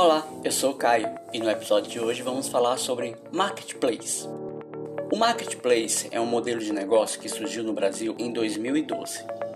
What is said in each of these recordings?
Olá, eu sou o Caio e no episódio de hoje vamos falar sobre Marketplace. O Marketplace é um modelo de negócio que surgiu no Brasil em 2012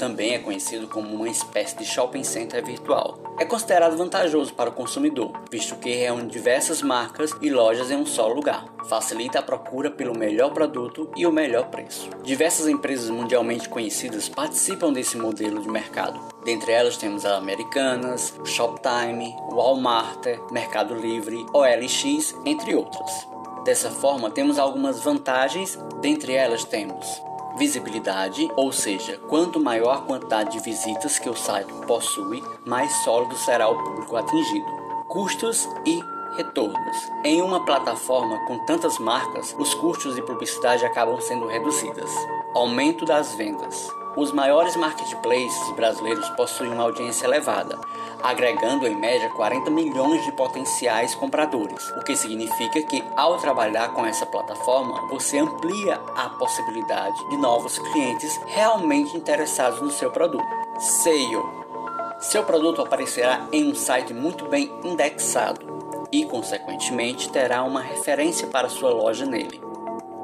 também é conhecido como uma espécie de shopping center virtual. É considerado vantajoso para o consumidor, visto que reúne diversas marcas e lojas em um só lugar. Facilita a procura pelo melhor produto e o melhor preço. Diversas empresas mundialmente conhecidas participam desse modelo de mercado. Dentre elas temos a Americanas, Shoptime, Walmart, Mercado Livre, OLX, entre outras. Dessa forma, temos algumas vantagens, dentre elas temos Visibilidade, ou seja, quanto maior a quantidade de visitas que o site possui, mais sólido será o público atingido. Custos e retornos. Em uma plataforma com tantas marcas, os custos de publicidade acabam sendo reduzidos. Aumento das vendas. Os maiores marketplaces brasileiros possuem uma audiência elevada, agregando em média 40 milhões de potenciais compradores, o que significa que ao trabalhar com essa plataforma, você amplia a possibilidade de novos clientes realmente interessados no seu produto. SEO seu produto aparecerá em um site muito bem indexado e, consequentemente, terá uma referência para sua loja nele.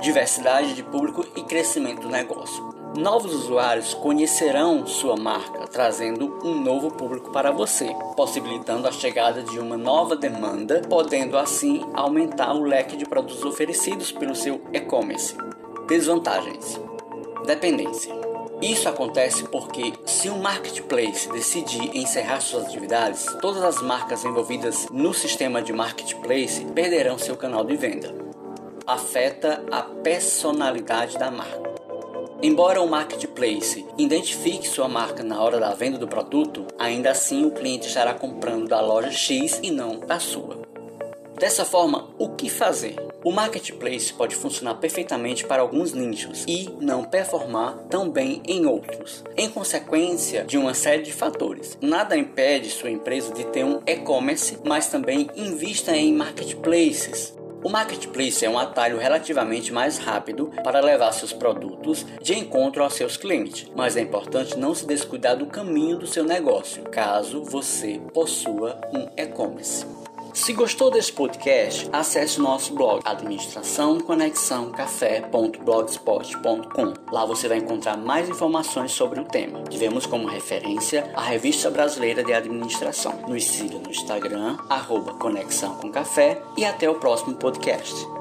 Diversidade de público e crescimento do negócio. Novos usuários conhecerão sua marca, trazendo um novo público para você, possibilitando a chegada de uma nova demanda, podendo assim aumentar o leque de produtos oferecidos pelo seu e-commerce. Desvantagens: Dependência. Isso acontece porque, se um marketplace decidir encerrar suas atividades, todas as marcas envolvidas no sistema de marketplace perderão seu canal de venda. Afeta a personalidade da marca. Embora o marketplace identifique sua marca na hora da venda do produto, ainda assim o cliente estará comprando da loja X e não da sua. Dessa forma, o que fazer? O marketplace pode funcionar perfeitamente para alguns nichos e não performar tão bem em outros, em consequência de uma série de fatores. Nada impede sua empresa de ter um e-commerce, mas também invista em marketplaces, o marketplace é um atalho relativamente mais rápido para levar seus produtos de encontro aos seus clientes, mas é importante não se descuidar do caminho do seu negócio, caso você possua um e-commerce. Se gostou desse podcast, acesse o nosso blog administraçãoconexãocafé.blogspot.com. Lá você vai encontrar mais informações sobre o tema. Tivemos como referência a Revista Brasileira de Administração. Nos siga no Instagram, arroba Conexão com Café e até o próximo podcast.